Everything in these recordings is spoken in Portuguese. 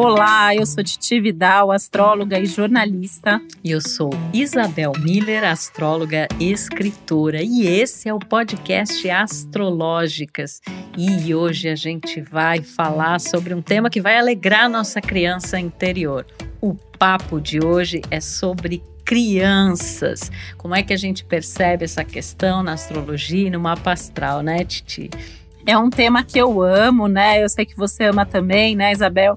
Olá, eu sou Titi Vidal, astróloga e jornalista. E eu sou Isabel Miller, astróloga e escritora. E esse é o podcast Astrológicas. E hoje a gente vai falar sobre um tema que vai alegrar nossa criança interior. O papo de hoje é sobre crianças. Como é que a gente percebe essa questão na astrologia e no mapa astral, né, Titi? É um tema que eu amo, né? Eu sei que você ama também, né, Isabel?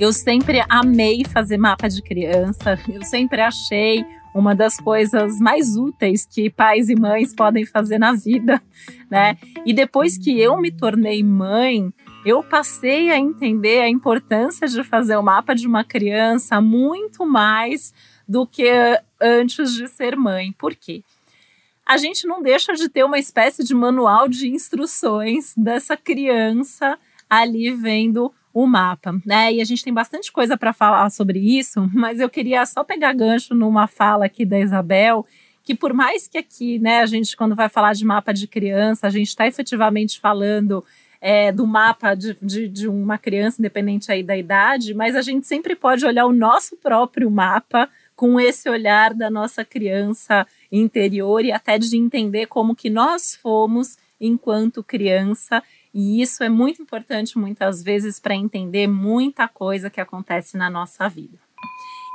Eu sempre amei fazer mapa de criança. Eu sempre achei uma das coisas mais úteis que pais e mães podem fazer na vida, né? E depois que eu me tornei mãe, eu passei a entender a importância de fazer o mapa de uma criança muito mais do que antes de ser mãe. Por quê? A gente não deixa de ter uma espécie de manual de instruções dessa criança ali vendo o mapa, né? E a gente tem bastante coisa para falar sobre isso, mas eu queria só pegar gancho numa fala aqui da Isabel, que por mais que aqui, né, a gente quando vai falar de mapa de criança, a gente está efetivamente falando é, do mapa de, de, de, uma criança, independente aí da idade, mas a gente sempre pode olhar o nosso próprio mapa com esse olhar da nossa criança interior e até de entender como que nós fomos enquanto criança e isso é muito importante muitas vezes para entender muita coisa que acontece na nossa vida.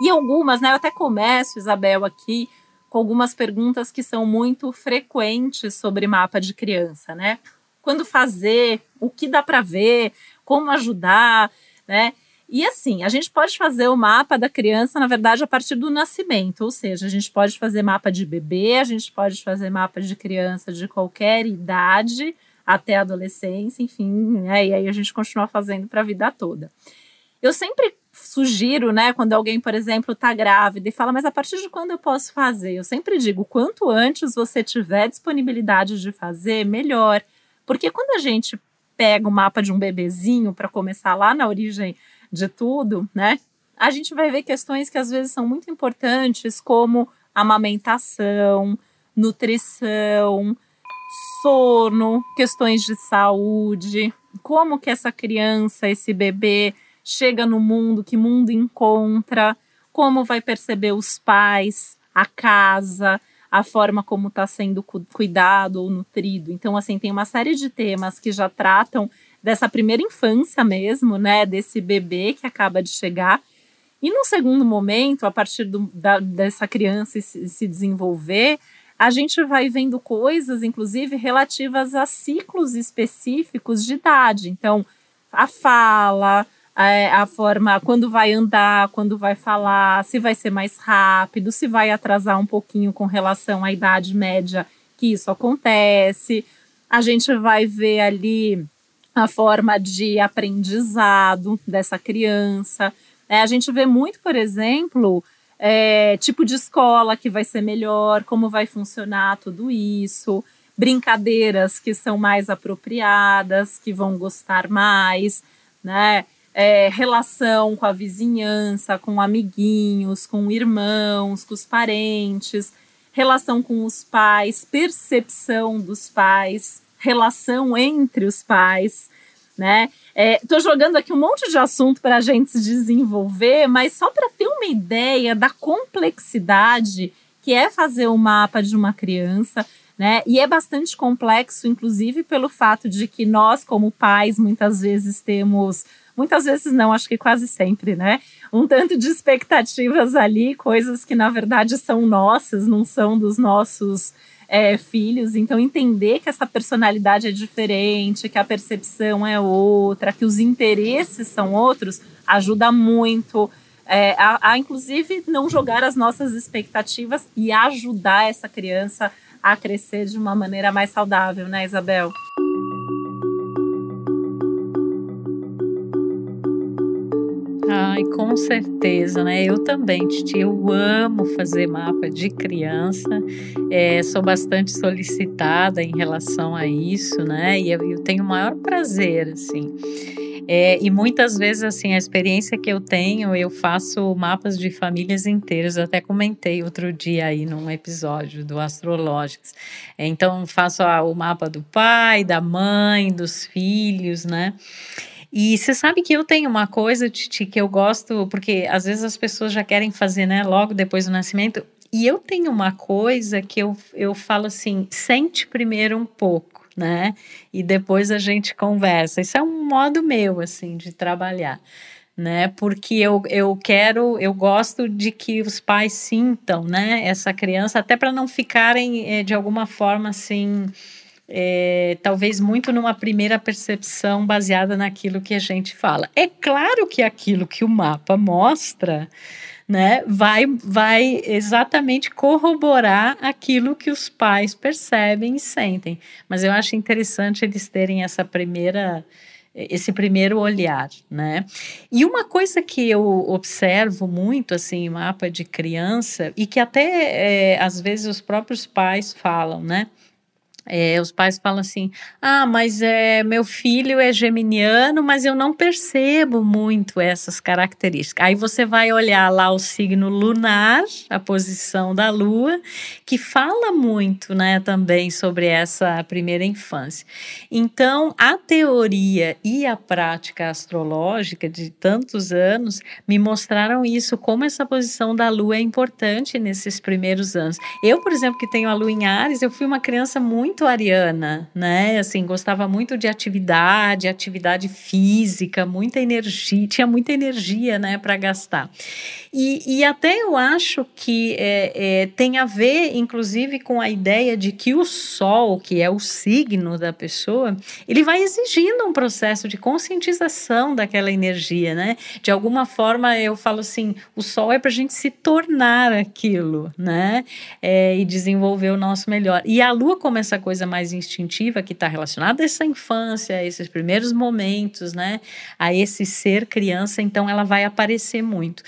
E algumas, né? Eu até começo, Isabel, aqui com algumas perguntas que são muito frequentes sobre mapa de criança, né? Quando fazer, o que dá para ver, como ajudar, né? E assim, a gente pode fazer o mapa da criança, na verdade, a partir do nascimento, ou seja, a gente pode fazer mapa de bebê, a gente pode fazer mapa de criança de qualquer idade, até a adolescência, enfim, né? E aí a gente continua fazendo para a vida toda. Eu sempre sugiro, né, quando alguém, por exemplo, está grávida e fala, mas a partir de quando eu posso fazer? Eu sempre digo, quanto antes você tiver disponibilidade de fazer, melhor. Porque quando a gente pega o mapa de um bebezinho para começar lá na origem de tudo, né? A gente vai ver questões que às vezes são muito importantes, como amamentação, nutrição, sono, questões de saúde, como que essa criança, esse bebê chega no mundo, que mundo encontra, como vai perceber os pais, a casa, a forma como está sendo cuidado ou nutrido. Então, assim, tem uma série de temas que já tratam dessa primeira infância mesmo, né, desse bebê que acaba de chegar. E no segundo momento, a partir do, da, dessa criança se, se desenvolver, a gente vai vendo coisas, inclusive, relativas a ciclos específicos de idade. Então, a fala, a, é, a forma, quando vai andar, quando vai falar, se vai ser mais rápido, se vai atrasar um pouquinho com relação à idade média que isso acontece. A gente vai ver ali a forma de aprendizado dessa criança. É, a gente vê muito, por exemplo, é, tipo de escola que vai ser melhor, como vai funcionar tudo isso, brincadeiras que são mais apropriadas, que vão gostar mais, né? É, relação com a vizinhança, com amiguinhos, com irmãos, com os parentes, relação com os pais, percepção dos pais, relação entre os pais, né? Estou é, jogando aqui um monte de assunto para a gente se desenvolver, mas só para ter uma ideia da complexidade que é fazer o mapa de uma criança, né? E é bastante complexo, inclusive pelo fato de que nós, como pais, muitas vezes temos, muitas vezes não, acho que quase sempre, né? Um tanto de expectativas ali, coisas que na verdade são nossas, não são dos nossos é, filhos, então entender que essa personalidade é diferente, que a percepção é outra, que os interesses são outros, ajuda muito é, a, a, inclusive, não jogar as nossas expectativas e ajudar essa criança a crescer de uma maneira mais saudável, né, Isabel? Ai, com certeza, né? Eu também, Titi, eu amo fazer mapa de criança, é, sou bastante solicitada em relação a isso, né? E eu, eu tenho o maior prazer, assim. É, e muitas vezes, assim, a experiência que eu tenho, eu faço mapas de famílias inteiras. Eu até comentei outro dia aí num episódio do Astrológicos. É, então, faço a, o mapa do pai, da mãe, dos filhos, né? E você sabe que eu tenho uma coisa, Titi, que eu gosto, porque às vezes as pessoas já querem fazer, né, logo depois do nascimento. E eu tenho uma coisa que eu, eu falo assim: sente primeiro um pouco, né? E depois a gente conversa. Isso é um modo meu, assim, de trabalhar né? Porque eu, eu quero, eu gosto de que os pais sintam, né? Essa criança, até para não ficarem é, de alguma forma assim. É, talvez muito numa primeira percepção baseada naquilo que a gente fala. É claro que aquilo que o mapa mostra, né, vai, vai exatamente corroborar aquilo que os pais percebem e sentem. Mas eu acho interessante eles terem essa primeira esse primeiro olhar, né? E uma coisa que eu observo muito assim em mapa de criança e que até é, às vezes os próprios pais falam, né? É, os pais falam assim: ah, mas é, meu filho é geminiano, mas eu não percebo muito essas características. Aí você vai olhar lá o signo lunar, a posição da lua, que fala muito né, também sobre essa primeira infância. Então, a teoria e a prática astrológica de tantos anos me mostraram isso, como essa posição da lua é importante nesses primeiros anos. Eu, por exemplo, que tenho a lua em Ares, eu fui uma criança muito muito ariana, né? Assim, gostava muito de atividade, atividade física, muita energia, tinha muita energia, né, para gastar. E, e, até eu acho que é, é, tem a ver, inclusive, com a ideia de que o Sol, que é o signo da pessoa, ele vai exigindo um processo de conscientização daquela energia, né? De alguma forma, eu falo assim, o Sol é para a gente se tornar aquilo, né? É, e desenvolver o nosso melhor. E a Lua, como essa coisa mais instintiva que está relacionada a essa infância, a esses primeiros momentos, né? A esse ser criança, então ela vai aparecer muito.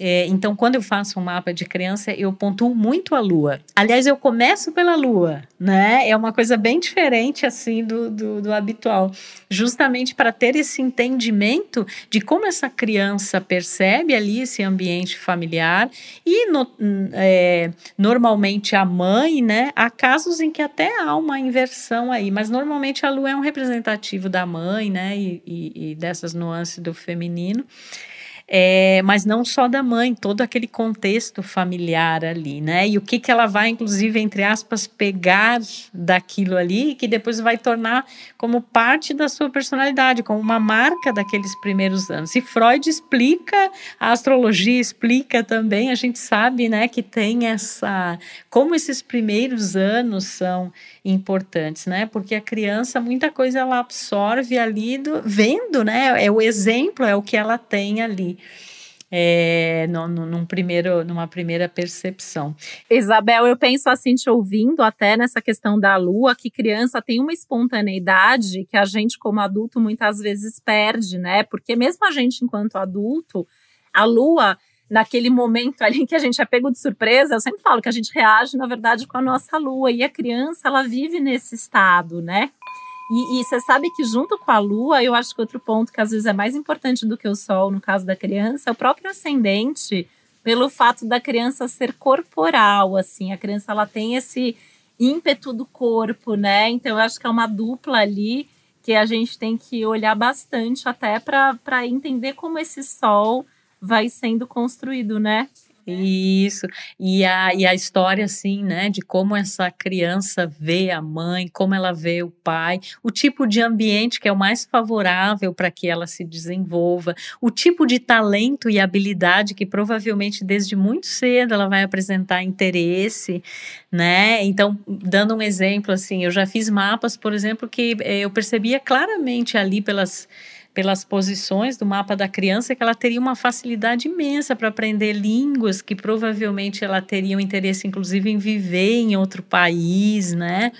É, então, quando eu faço um mapa de criança, eu pontuo muito a lua. Aliás, eu começo pela lua, né? É uma coisa bem diferente, assim, do, do, do habitual. Justamente para ter esse entendimento de como essa criança percebe ali esse ambiente familiar. E, no, é, normalmente, a mãe, né? Há casos em que até há uma inversão aí, mas normalmente a lua é um representativo da mãe, né? e, e, e dessas nuances do feminino é, mas não só da mãe, todo aquele contexto familiar ali, né? E o que, que ela vai, inclusive, entre aspas, pegar daquilo ali, que depois vai tornar como parte da sua personalidade, como uma marca daqueles primeiros anos. E Freud explica, a astrologia explica também, a gente sabe, né, que tem essa. como esses primeiros anos são importantes, né? Porque a criança, muita coisa ela absorve ali do, vendo, né? É o exemplo, é o que ela tem ali. É, no, no, num primeiro, numa primeira percepção. Isabel, eu penso assim, te ouvindo até nessa questão da lua, que criança tem uma espontaneidade que a gente, como adulto, muitas vezes perde, né? Porque mesmo a gente, enquanto adulto, a lua naquele momento ali que a gente é pego de surpresa, eu sempre falo que a gente reage, na verdade, com a nossa lua. E a criança, ela vive nesse estado, né? E, você sabe que junto com a lua, eu acho que outro ponto que às vezes é mais importante do que o sol, no caso da criança, é o próprio ascendente, pelo fato da criança ser corporal, assim. A criança, ela tem esse ímpeto do corpo, né? Então, eu acho que é uma dupla ali que a gente tem que olhar bastante até para entender como esse sol vai sendo construído, né? Isso, e a, e a história, assim, né, de como essa criança vê a mãe, como ela vê o pai, o tipo de ambiente que é o mais favorável para que ela se desenvolva, o tipo de talento e habilidade que provavelmente desde muito cedo ela vai apresentar interesse, né? Então, dando um exemplo, assim, eu já fiz mapas, por exemplo, que eh, eu percebia claramente ali pelas pelas posições do mapa da criança que ela teria uma facilidade imensa para aprender línguas que provavelmente ela teria um interesse inclusive em viver em outro país, né?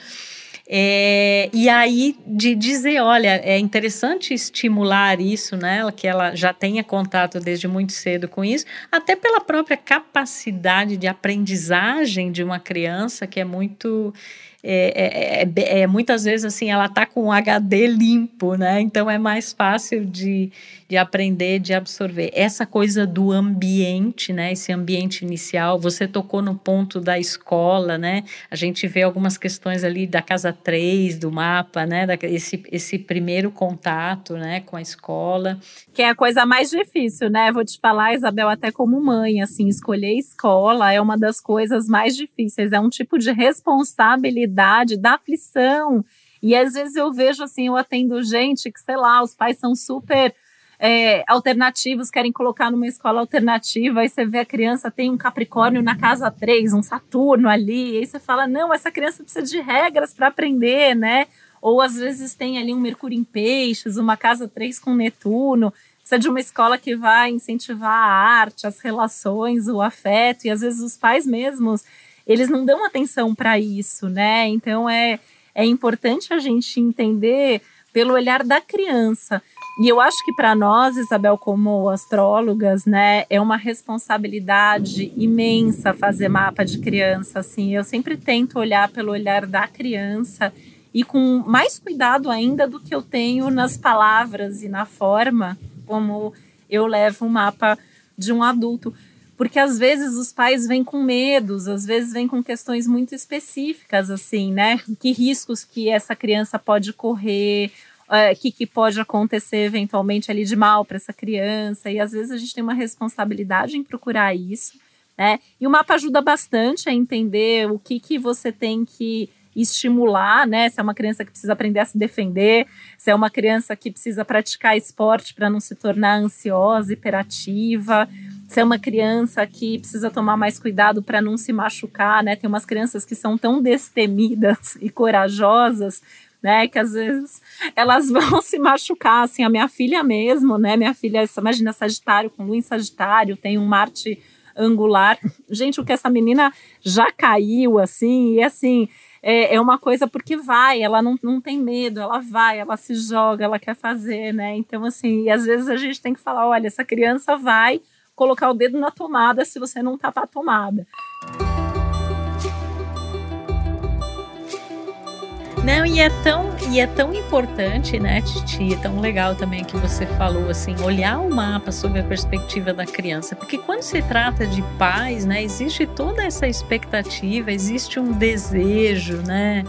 É, e aí de dizer, olha, é interessante estimular isso, né? Que ela já tenha contato desde muito cedo com isso, até pela própria capacidade de aprendizagem de uma criança que é muito é, é, é, é muitas vezes assim, ela está com HD limpo, né? Então é mais fácil de, de aprender, de absorver. Essa coisa do ambiente, né? Esse ambiente inicial, você tocou no ponto da escola, né? A gente vê algumas questões ali da casa 3, do mapa, né? Esse, esse primeiro contato, né, com a escola. Que é a coisa mais difícil, né? Vou te falar, Isabel, até como mãe, assim, escolher escola é uma das coisas mais difíceis. É um tipo de responsabilidade da aflição. E às vezes eu vejo assim, eu atendo gente que, sei lá, os pais são super é, alternativos, querem colocar numa escola alternativa, aí você vê a criança tem um Capricórnio na casa 3, um Saturno ali, aí você fala, não, essa criança precisa de regras para aprender, né? Ou às vezes tem ali um Mercúrio em Peixes, uma casa 3 com Netuno, precisa de uma escola que vai incentivar a arte, as relações, o afeto, e às vezes os pais mesmos, eles não dão atenção para isso, né? Então é, é importante a gente entender pelo olhar da criança. E eu acho que para nós, Isabel, como astrólogas, né, é uma responsabilidade imensa fazer mapa de criança. Assim, eu sempre tento olhar pelo olhar da criança e com mais cuidado ainda do que eu tenho nas palavras e na forma como eu levo o mapa de um adulto. Porque às vezes os pais vêm com medos, às vezes vêm com questões muito específicas, assim, né? Que riscos que essa criança pode correr, o é, que, que pode acontecer eventualmente ali de mal para essa criança. E às vezes a gente tem uma responsabilidade em procurar isso, né? E o mapa ajuda bastante a entender o que, que você tem que estimular, né? Se é uma criança que precisa aprender a se defender, se é uma criança que precisa praticar esporte para não se tornar ansiosa, hiperativa, se é uma criança que precisa tomar mais cuidado para não se machucar, né? Tem umas crianças que são tão destemidas e corajosas né? Que às vezes elas vão se machucar, assim, a minha filha mesmo, né? Minha filha, imagina, Sagitário, com Lua em Sagitário, tem um Marte angular. Gente, o que essa menina já caiu, assim, e assim, é, é uma coisa porque vai, ela não, não tem medo, ela vai, ela se joga, ela quer fazer, né? Então, assim, e às vezes a gente tem que falar: olha, essa criança vai colocar o dedo na tomada se você não tapar a tomada. Não, e é tão, e é tão importante, né, Titi, é tão legal também que você falou assim, olhar o mapa sob a perspectiva da criança, porque quando se trata de pais, né, existe toda essa expectativa, existe um desejo, né,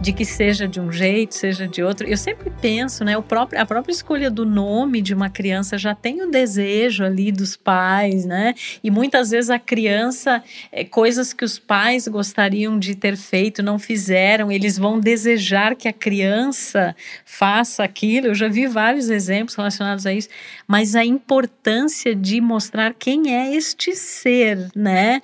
de que seja de um jeito, seja de outro. Eu sempre penso, né, o próprio, a própria escolha do nome de uma criança já tem o desejo ali dos pais, né? E muitas vezes a criança, é, coisas que os pais gostariam de ter feito, não fizeram, eles vão desejar que a criança faça aquilo. Eu já vi vários exemplos relacionados a isso, mas a importância de mostrar quem é este ser, né?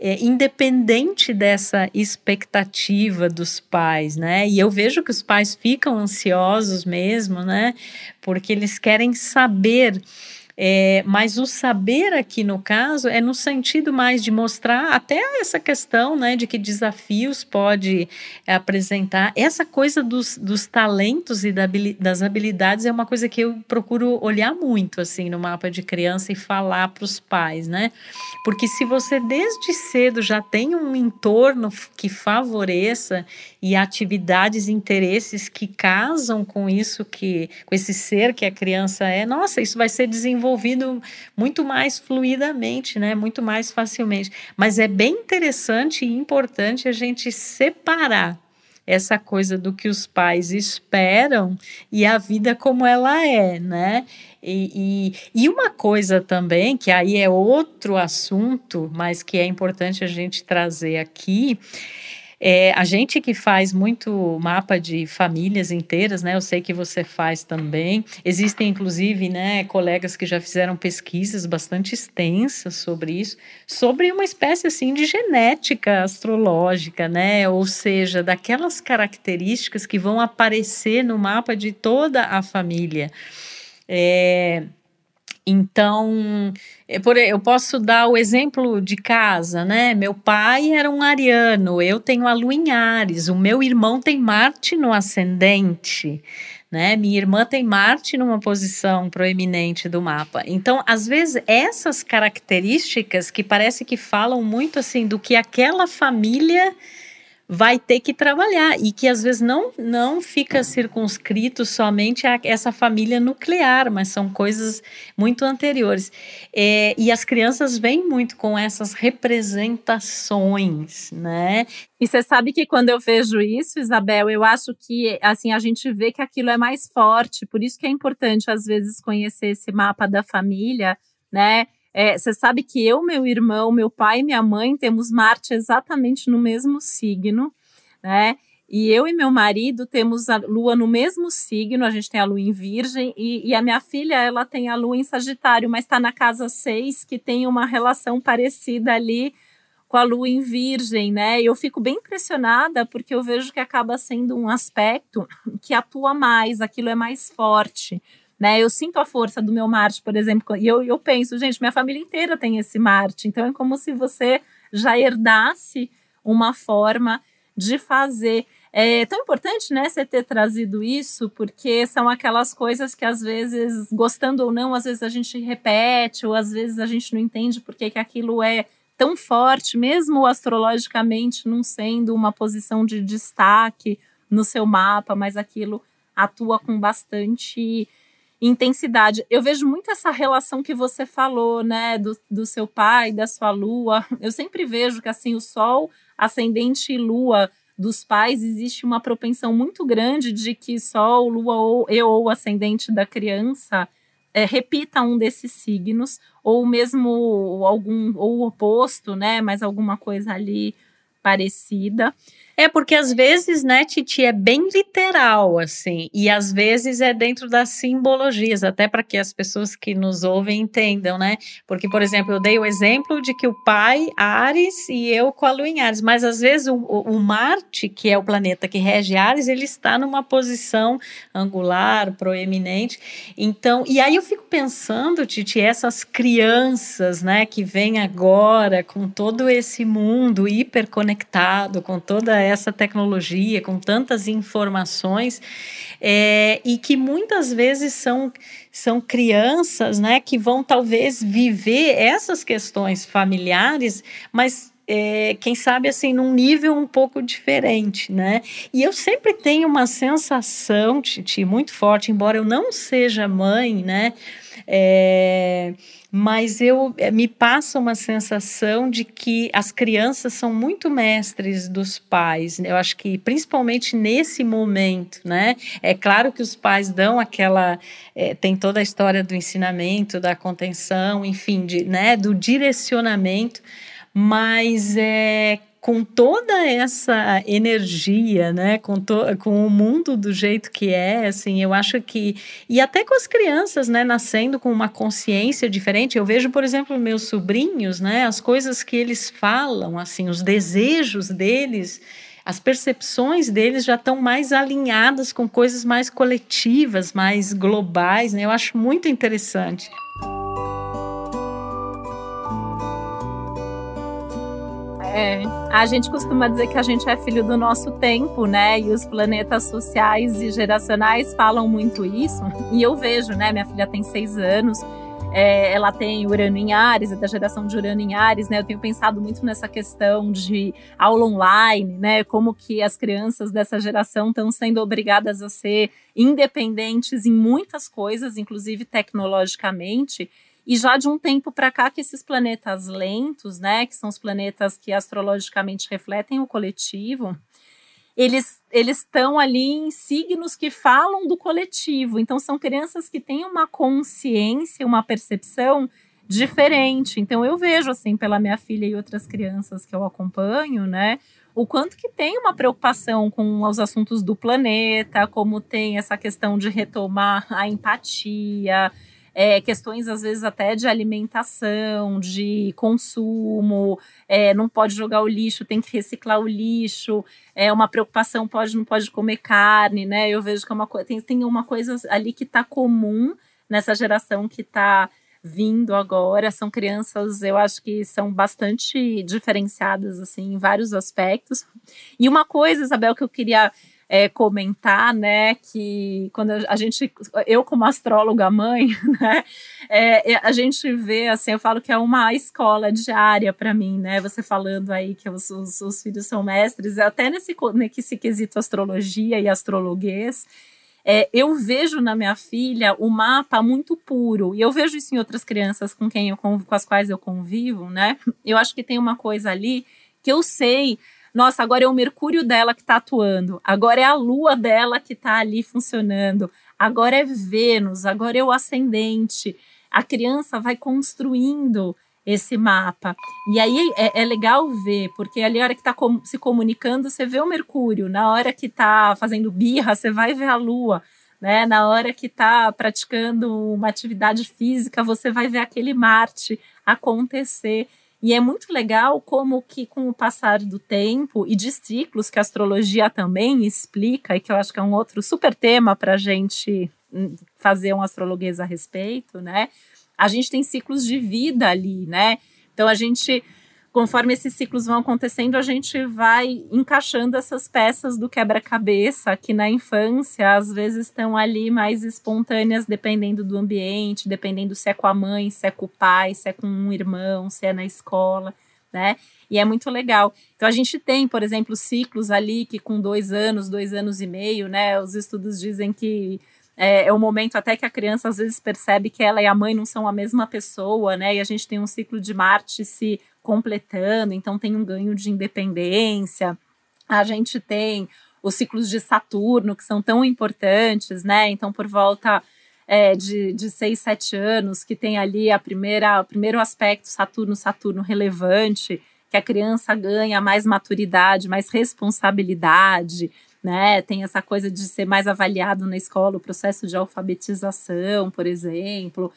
É, independente dessa expectativa dos pais, né? E eu vejo que os pais ficam ansiosos mesmo, né? Porque eles querem saber é, mas o saber aqui no caso é no sentido mais de mostrar até essa questão né, de que desafios pode apresentar. Essa coisa dos, dos talentos e das habilidades é uma coisa que eu procuro olhar muito assim no mapa de criança e falar para os pais, né? Porque se você desde cedo já tem um entorno que favoreça e atividades e interesses que casam com isso que com esse ser que a criança é, nossa, isso vai ser desenvolvido desenvolvido muito mais fluidamente, né? Muito mais facilmente. Mas é bem interessante e importante a gente separar essa coisa do que os pais esperam e a vida como ela é, né? E, e, e, uma coisa também, que aí é outro assunto, mas que é importante a gente trazer aqui, é, a gente que faz muito mapa de famílias inteiras, né? Eu sei que você faz também. Existem, inclusive, né, colegas que já fizeram pesquisas bastante extensas sobre isso, sobre uma espécie assim de genética astrológica, né? Ou seja, daquelas características que vão aparecer no mapa de toda a família. É, então, é eu posso dar o exemplo de casa, né? Meu pai era um ariano, eu tenho a lua em Ares, o meu irmão tem Marte no ascendente, né? Minha irmã tem Marte numa posição proeminente do mapa. Então, às vezes, essas características que parece que falam muito assim do que aquela família vai ter que trabalhar e que às vezes não, não fica circunscrito somente a essa família nuclear, mas são coisas muito anteriores. É, e as crianças vêm muito com essas representações, né? E você sabe que quando eu vejo isso, Isabel, eu acho que assim a gente vê que aquilo é mais forte, por isso que é importante às vezes conhecer esse mapa da família, né? É, você sabe que eu, meu irmão, meu pai e minha mãe temos Marte exatamente no mesmo signo, né? E eu e meu marido temos a lua no mesmo signo, a gente tem a lua em Virgem, e, e a minha filha, ela tem a lua em Sagitário, mas está na casa 6, que tem uma relação parecida ali com a lua em Virgem, né? E eu fico bem impressionada porque eu vejo que acaba sendo um aspecto que atua mais, aquilo é mais forte né? Eu sinto a força do meu Marte, por exemplo, e eu, eu penso, gente, minha família inteira tem esse Marte, então é como se você já herdasse uma forma de fazer. É tão importante, né, você ter trazido isso, porque são aquelas coisas que às vezes, gostando ou não, às vezes a gente repete, ou às vezes a gente não entende porque que aquilo é tão forte, mesmo astrologicamente não sendo uma posição de destaque no seu mapa, mas aquilo atua com bastante intensidade. Eu vejo muito essa relação que você falou, né, do, do seu pai, da sua lua. Eu sempre vejo que assim o sol, ascendente e lua dos pais existe uma propensão muito grande de que sol, lua ou eu ou ascendente da criança é, repita um desses signos ou mesmo algum ou oposto, né, mas alguma coisa ali parecida. É porque às vezes, né, Titi, é bem literal, assim, e às vezes é dentro das simbologias, até para que as pessoas que nos ouvem entendam, né? Porque, por exemplo, eu dei o exemplo de que o pai, Ares, e eu com a lua em Ares, mas às vezes o, o Marte, que é o planeta que rege Ares, ele está numa posição angular, proeminente. Então, e aí eu fico pensando, Titi, essas crianças, né, que vêm agora com todo esse mundo hiperconectado, com toda essa tecnologia, com tantas informações, é, e que muitas vezes são, são crianças né, que vão talvez viver essas questões familiares, mas é, quem sabe assim num nível um pouco diferente, né? E eu sempre tenho uma sensação, Titi, muito forte, embora eu não seja mãe, né? É, mas eu eh, me passa uma sensação de que as crianças são muito mestres dos pais. Eu acho que principalmente nesse momento, né? É claro que os pais dão aquela é, tem toda a história do ensinamento, da contenção, enfim, de, né, do direcionamento, mas é com toda essa energia, né, com, to, com o mundo do jeito que é, assim, eu acho que e até com as crianças, né, nascendo com uma consciência diferente. Eu vejo, por exemplo, meus sobrinhos, né, as coisas que eles falam, assim, os desejos deles, as percepções deles já estão mais alinhadas com coisas mais coletivas, mais globais, né? Eu acho muito interessante. É, a gente costuma dizer que a gente é filho do nosso tempo, né? E os planetas sociais e geracionais falam muito isso. E eu vejo, né? Minha filha tem seis anos, é, ela tem Urano em Ares, é da geração de Urano em Ares, né? Eu tenho pensado muito nessa questão de aula online, né? Como que as crianças dessa geração estão sendo obrigadas a ser independentes em muitas coisas, inclusive tecnologicamente. E já de um tempo para cá que esses planetas lentos, né, que são os planetas que astrologicamente refletem o coletivo, eles eles estão ali em signos que falam do coletivo. Então são crianças que têm uma consciência, uma percepção diferente. Então eu vejo assim pela minha filha e outras crianças que eu acompanho, né, o quanto que tem uma preocupação com os assuntos do planeta, como tem essa questão de retomar a empatia, é, questões às vezes até de alimentação, de consumo, é, não pode jogar o lixo, tem que reciclar o lixo, é uma preocupação, pode não pode comer carne, né? Eu vejo que é uma tem, tem uma coisa ali que está comum nessa geração que está vindo agora, são crianças, eu acho que são bastante diferenciadas assim em vários aspectos. E uma coisa, Isabel, que eu queria é, comentar, né, que quando a gente, eu como astróloga mãe, né, é, é, a gente vê, assim, eu falo que é uma escola diária para mim, né, você falando aí que os, os, os, filhos são mestres, até nesse, nesse quesito astrologia e astrologuês, é, eu vejo na minha filha o mapa muito puro, e eu vejo isso em outras crianças com quem eu com as quais eu convivo, né, eu acho que tem uma coisa ali que eu sei nossa, agora é o Mercúrio dela que está atuando, agora é a Lua dela que está ali funcionando, agora é Vênus, agora é o ascendente. A criança vai construindo esse mapa. E aí é, é, legal ver, porque ali a hora que está com, se comunicando, você vê o Mercúrio, na hora que está fazendo birra, você vai ver a Lua. Né? Na hora que está praticando uma atividade física, você vai ver aquele Marte acontecer. E é muito legal como que com o passar do tempo e de ciclos que a astrologia também explica e que eu acho que é um outro super tema para a gente hum, fazer um astrologuês a respeito, né? A gente tem ciclos de vida ali, né? Então a gente conforme esses ciclos vão acontecendo, a gente vai encaixando essas peças do quebra-cabeça que na infância às vezes estão ali mais espontâneas, dependendo do ambiente, dependendo se é com a mãe, se é com o pai, se é com um irmão, se é na escola, né? E é muito legal. Então a gente tem, por exemplo, ciclos ali que com dois anos, dois anos e meio, né? Os estudos dizem que é, é, o momento até que a criança às vezes percebe que ela e a mãe não são a mesma pessoa, né? E a gente tem um ciclo de Marte se completando, então tem um ganho de independência. A gente tem os ciclos de Saturno, que são tão importantes, né? Então, por volta é, de, de seis, sete anos, que tem ali a primeira, o primeiro aspecto Saturno, Saturno relevante, que a criança ganha mais maturidade, mais responsabilidade, né? Tem essa coisa de ser mais avaliado na escola, o processo de alfabetização, por exemplo.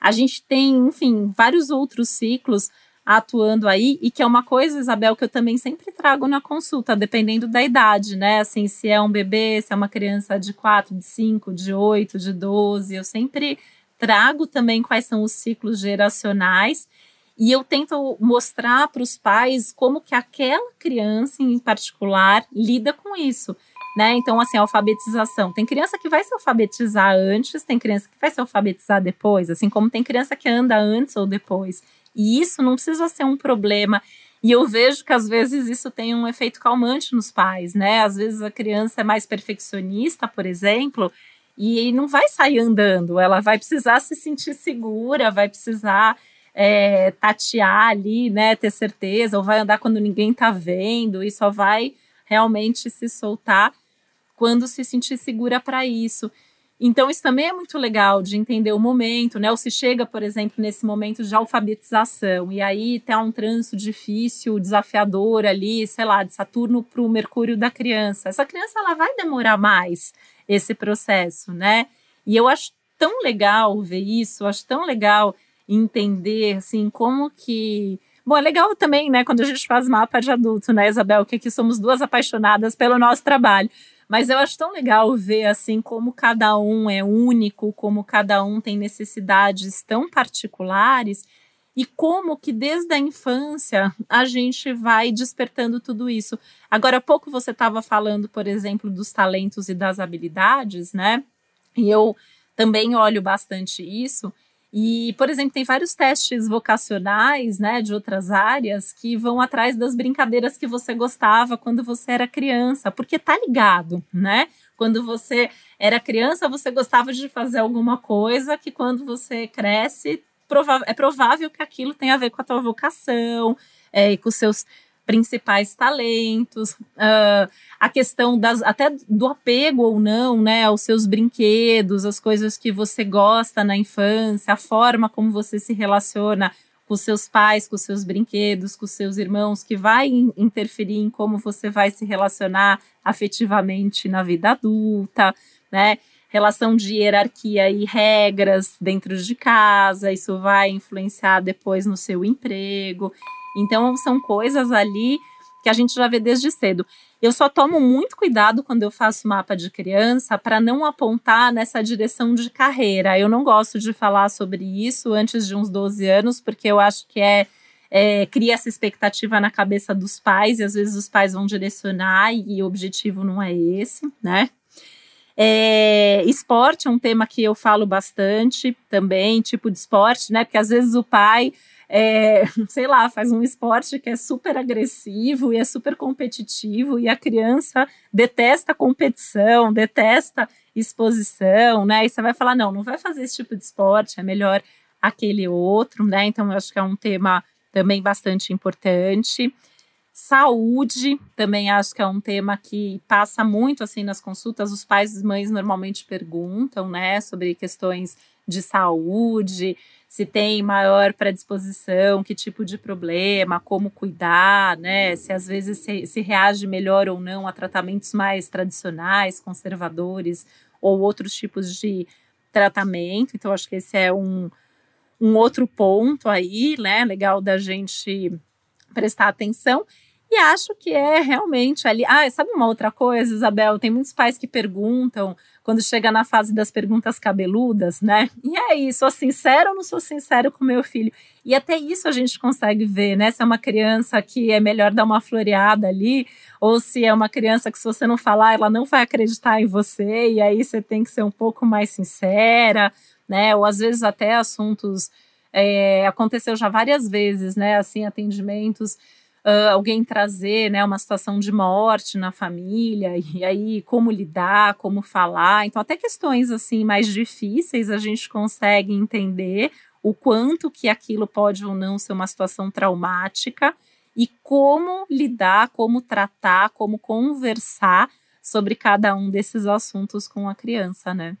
A gente tem, enfim, vários outros ciclos atuando aí, e que é uma coisa, Isabel, que eu também sempre trago na consulta, dependendo da idade, né? Assim, se é um bebê, se é uma criança de 4, de 5, de 8, de 12, eu sempre trago também quais são os ciclos geracionais e eu tento mostrar para os pais como que aquela criança em particular lida com isso. Né? Então, assim, alfabetização. Tem criança que vai se alfabetizar antes, tem criança que vai se alfabetizar depois, assim como tem criança que anda antes ou depois. E isso não precisa ser um problema. E eu vejo que às vezes isso tem um efeito calmante nos pais, né? Às vezes a criança é mais perfeccionista, por exemplo, e não vai sair andando, ela vai precisar se sentir segura, vai precisar é, tatear ali, né? Ter certeza, ou vai andar quando ninguém tá vendo, e só vai realmente se soltar quando se sentir segura para isso. Então, isso também é muito legal de entender o momento, né? Ou se chega, por exemplo, nesse momento de alfabetização, e aí tem um trânsito difícil, desafiador ali, sei lá, de Saturno para o Mercúrio da criança. Essa criança ela vai demorar mais esse processo, né? E eu acho tão legal ver isso, acho tão legal entender, assim, como que. Bom, é legal também, né, quando a gente faz mapa de adulto, né, Isabel, que aqui somos duas apaixonadas pelo nosso trabalho. Mas eu acho tão legal ver assim como cada um é único, como cada um tem necessidades tão particulares e como que desde a infância a gente vai despertando tudo isso. Agora há pouco você estava falando, por exemplo, dos talentos e das habilidades, né? E eu também olho bastante isso. E, por exemplo, tem vários testes vocacionais, né, de outras áreas que vão atrás das brincadeiras que você gostava quando você era criança, porque tá ligado, né? Quando você era criança, você gostava de fazer alguma coisa que quando você cresce, é provável que aquilo tenha a ver com a tua vocação, é, e com seus principais talentos, uh, a questão das até do apego ou não, né, aos seus brinquedos, as coisas que você gosta na infância, a forma como você se relaciona com seus pais, com seus brinquedos, com seus irmãos, que vai interferir em como você vai se relacionar afetivamente na vida adulta, né? Relação de hierarquia e regras dentro de casa, isso vai influenciar depois no seu emprego. Então, são coisas ali que a gente já vê desde cedo. Eu só tomo muito cuidado quando eu faço mapa de criança para não apontar nessa direção de carreira. Eu não gosto de falar sobre isso antes de uns 12 anos, porque eu acho que é, é, cria essa expectativa na cabeça dos pais, e às vezes os pais vão direcionar, e, o objetivo não é esse, né? É, esporte é um tema que eu falo bastante também, tipo de esporte, né? Porque às vezes o pai, é, sei lá, faz um esporte que é super agressivo e é super competitivo, e a criança detesta competição, detesta exposição, né? E você vai falar: não, não vai fazer esse tipo de esporte, é melhor aquele outro, né? Então, eu acho que é um tema também bastante importante. Saúde, também acho que é um tema que passa muito assim nas consultas. Os pais e mães normalmente perguntam, né, sobre questões de saúde, se tem maior predisposição, que tipo de problema, como cuidar, né? Se às vezes se, se reage melhor ou não a tratamentos mais tradicionais, conservadores, ou outros tipos de tratamento. Então, acho que esse é um, um outro ponto aí, né? Legal da gente prestar atenção. E acho que é realmente ali. Ah, sabe uma outra coisa, Isabel? Tem muitos pais que perguntam quando chega na fase das perguntas cabeludas, né? E aí, sou sincero ou não sou sincero com meu filho? E até isso a gente consegue ver, né? Se é uma criança que é melhor dar uma floreada ali, ou se é uma criança que, se você não falar, ela não vai acreditar em você, e aí você tem que ser um pouco mais sincera, né? Ou às vezes até assuntos. É, aconteceu já várias vezes, né? Assim, atendimentos uh, alguém trazer né, uma situação de morte na família, e aí como lidar, como falar. Então, até questões assim mais difíceis a gente consegue entender o quanto que aquilo pode ou não ser uma situação traumática e como lidar, como tratar, como conversar sobre cada um desses assuntos com a criança, né?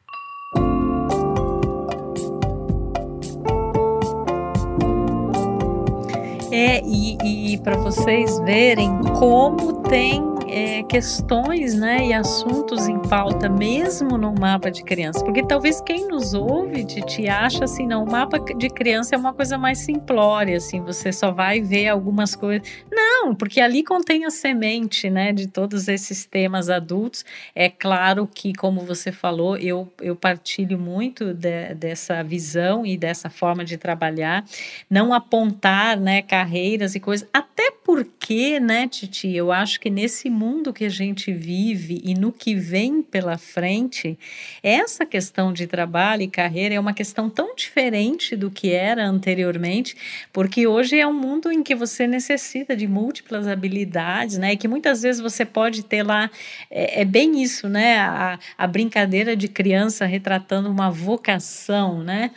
É, e, e para vocês verem como tem é, questões né, e assuntos em pauta, mesmo no mapa de criança. Porque talvez quem nos ouve, Titi, acha assim, não, o mapa de criança é uma coisa mais simplória, assim, você só vai ver algumas coisas. Não, porque ali contém a semente né, de todos esses temas adultos. É claro que, como você falou, eu, eu partilho muito de, dessa visão e dessa forma de trabalhar, não apontar né, carreiras e coisas, até porque, né, Titi, eu acho que nesse mundo que a gente vive e no que vem pela frente, essa questão de trabalho e carreira é uma questão tão diferente do que era anteriormente, porque hoje é um mundo em que você necessita de múltiplas habilidades, né? E que muitas vezes você pode ter lá, é, é bem isso, né? A, a brincadeira de criança retratando uma vocação, né?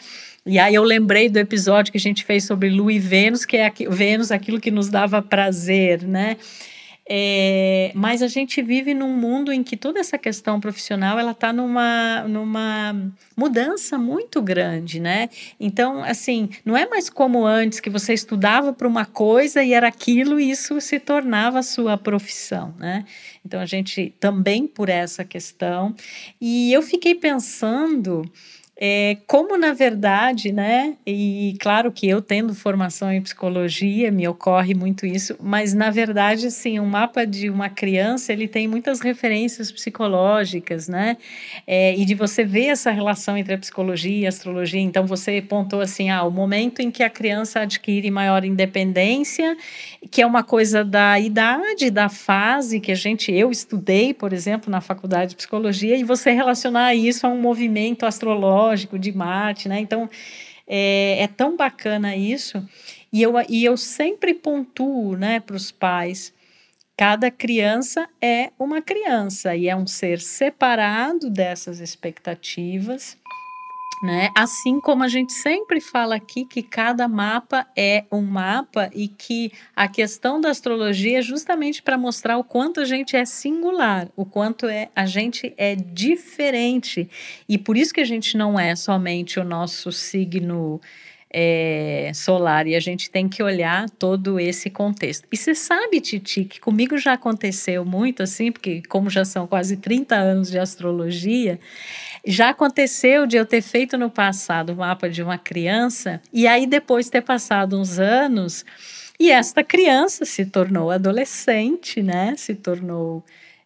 E aí eu lembrei do episódio que a gente fez sobre Lu e Vênus, que é Vênus, aquilo que nos dava prazer, né? É, mas a gente vive num mundo em que toda essa questão profissional ela está numa, numa mudança muito grande, né? Então, assim, não é mais como antes que você estudava para uma coisa e era aquilo e isso se tornava a sua profissão, né? Então a gente também por essa questão e eu fiquei pensando é, como na verdade, né? E claro que eu tendo formação em psicologia me ocorre muito isso, mas na verdade, assim, um mapa de uma criança ele tem muitas referências psicológicas, né? É, e de você ver essa relação entre a psicologia e a astrologia. Então você pontou assim, ah, o momento em que a criança adquire maior independência, que é uma coisa da idade, da fase que a gente, eu estudei, por exemplo, na faculdade de psicologia, e você relacionar isso a um movimento astrológico de Marte, né? Então é, é tão bacana isso. E eu, e eu sempre pontuo né, para os pais: cada criança é uma criança e é um ser separado dessas expectativas né? Assim como a gente sempre fala aqui que cada mapa é um mapa e que a questão da astrologia é justamente para mostrar o quanto a gente é singular, o quanto é a gente é diferente e por isso que a gente não é somente o nosso signo é, solar e a gente tem que olhar todo esse contexto. E você sabe, Titi, que comigo já aconteceu muito assim, porque como já são quase 30 anos de astrologia, já aconteceu de eu ter feito no passado o mapa de uma criança e aí depois ter passado uns anos e esta criança se tornou adolescente, né? Se tornou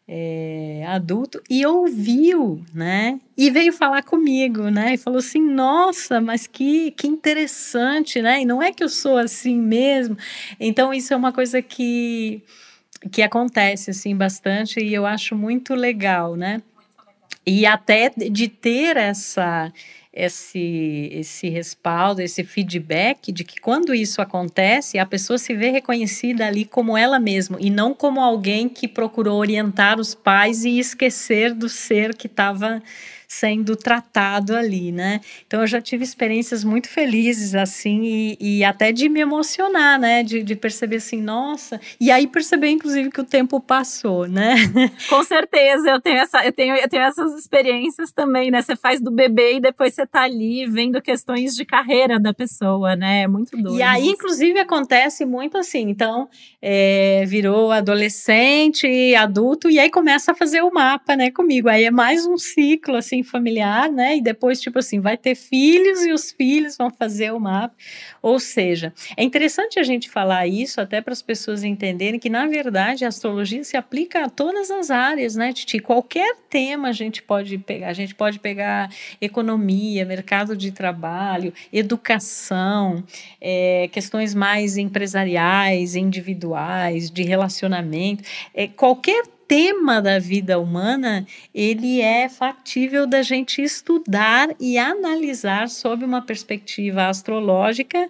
é, adulto e ouviu, né? E veio falar comigo, né? E falou assim: Nossa, mas que, que interessante, né? E não é que eu sou assim mesmo. Então, isso é uma coisa que, que acontece assim bastante e eu acho muito legal, né? E até de ter essa esse, esse respaldo, esse feedback de que quando isso acontece, a pessoa se vê reconhecida ali como ela mesma e não como alguém que procurou orientar os pais e esquecer do ser que estava sendo tratado ali, né? Então eu já tive experiências muito felizes assim e, e até de me emocionar, né? De, de, perceber assim, nossa, e aí perceber inclusive que o tempo passou, né? Com certeza, eu tenho essa, eu tenho, eu tenho essas experiências também, né? Você faz do bebê e depois você tá ali vendo questões de carreira da pessoa, né? É muito doido. E aí, inclusive, acontece muito assim. Então, é, virou adolescente, adulto, e aí começa a fazer o mapa, né, comigo. Aí é mais um ciclo, assim, familiar, né, e depois, tipo assim, vai ter filhos e os filhos vão fazer o mapa. Ou seja, é interessante a gente falar isso até para as pessoas entenderem que, na verdade, a astrologia se aplica a todas as áreas, né, Titi? Qualquer tema a gente pode pegar. A gente pode pegar economia, mercado de trabalho, educação, é, questões mais empresariais, individuais, de relacionamento, é, qualquer tema da vida humana, ele é factível da gente estudar e analisar sob uma perspectiva astrológica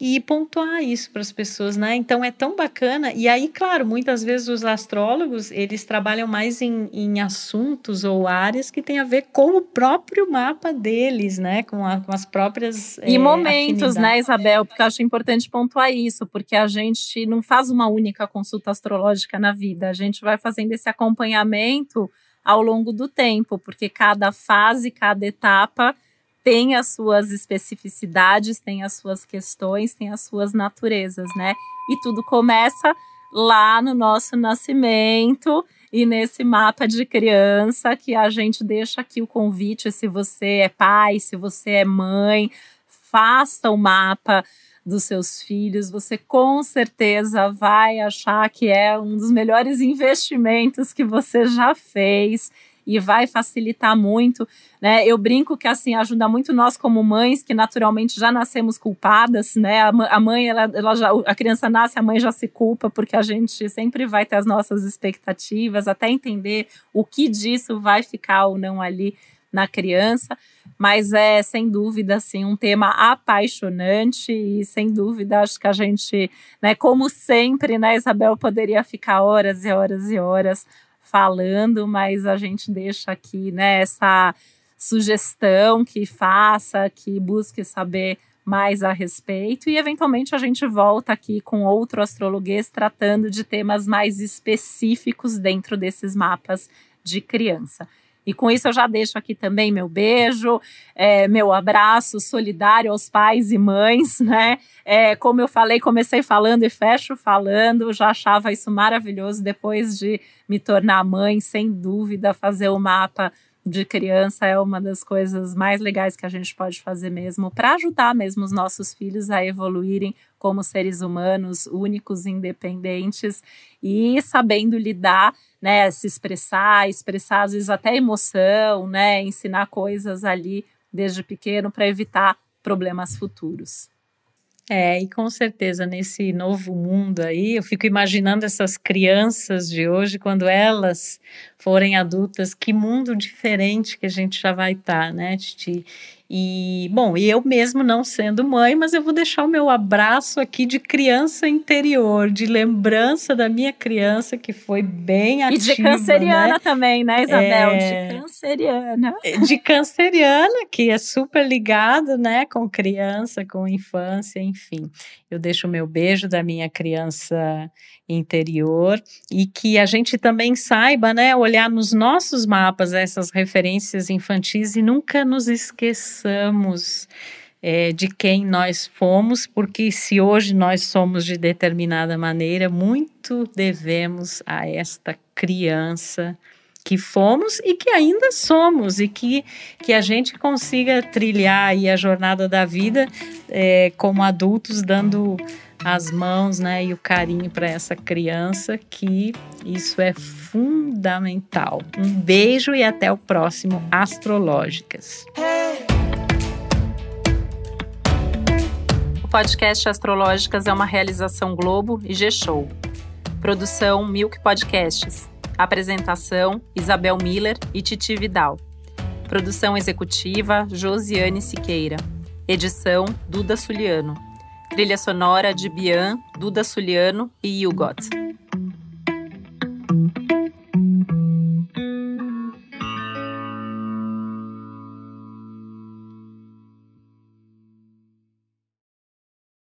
e pontuar isso para as pessoas, né? Então é tão bacana. E aí, claro, muitas vezes os astrólogos eles trabalham mais em, em assuntos ou áreas que têm a ver com o próprio mapa deles, né? Com, a, com as próprias. E é, momentos, né, Isabel? Porque eu acho importante pontuar isso, porque a gente não faz uma única consulta astrológica na vida, a gente vai fazendo esse acompanhamento ao longo do tempo, porque cada fase, cada etapa tem as suas especificidades, tem as suas questões, tem as suas naturezas, né? E tudo começa lá no nosso nascimento e nesse mapa de criança que a gente deixa aqui o convite, se você é pai, se você é mãe, faça o mapa dos seus filhos, você com certeza vai achar que é um dos melhores investimentos que você já fez e vai facilitar muito, né? Eu brinco que assim ajuda muito nós como mães que naturalmente já nascemos culpadas, né? A mãe ela, ela já a criança nasce, a mãe já se culpa porque a gente sempre vai ter as nossas expectativas, até entender o que disso vai ficar ou não ali na criança, mas é sem dúvida assim um tema apaixonante e sem dúvida acho que a gente, né, como sempre, né, Isabel poderia ficar horas e horas e horas falando, mas a gente deixa aqui né, essa sugestão que faça, que busque saber mais a respeito e eventualmente a gente volta aqui com outro astrologuês tratando de temas mais específicos dentro desses mapas de criança. E com isso eu já deixo aqui também meu beijo, é, meu abraço solidário aos pais e mães, né? É, como eu falei, comecei falando e fecho falando, já achava isso maravilhoso depois de me tornar mãe, sem dúvida, fazer o mapa de criança é uma das coisas mais legais que a gente pode fazer mesmo para ajudar mesmo os nossos filhos a evoluírem como seres humanos únicos, independentes e sabendo lidar, né, se expressar, expressar às vezes até emoção, né, ensinar coisas ali desde pequeno para evitar problemas futuros. É, e com certeza nesse novo mundo aí, eu fico imaginando essas crianças de hoje, quando elas forem adultas, que mundo diferente que a gente já vai estar, tá, né, Titi? E, bom, e eu mesmo não sendo mãe, mas eu vou deixar o meu abraço aqui de criança interior, de lembrança da minha criança que foi bem ativa. E de canceriana né? também, né, Isabel? É... De canceriana. De canceriana, que é super ligado, né, com criança, com infância, enfim. Eu deixo o meu beijo da minha criança interior e que a gente também saiba, né, olhar nos nossos mapas essas referências infantis e nunca nos esqueçamos é, de quem nós fomos, porque se hoje nós somos de determinada maneira, muito devemos a esta criança que fomos e que ainda somos e que, que a gente consiga trilhar aí a jornada da vida é, como adultos dando as mãos, né, e o carinho para essa criança, que isso é fundamental. Um beijo e até o próximo Astrológicas. O podcast Astrológicas é uma realização Globo e G-Show. Produção Milk Podcasts. Apresentação Isabel Miller e Titi Vidal. Produção executiva Josiane Siqueira. Edição Duda Suliano. Trilha sonora de Bian, Duda Suliano e Hugot.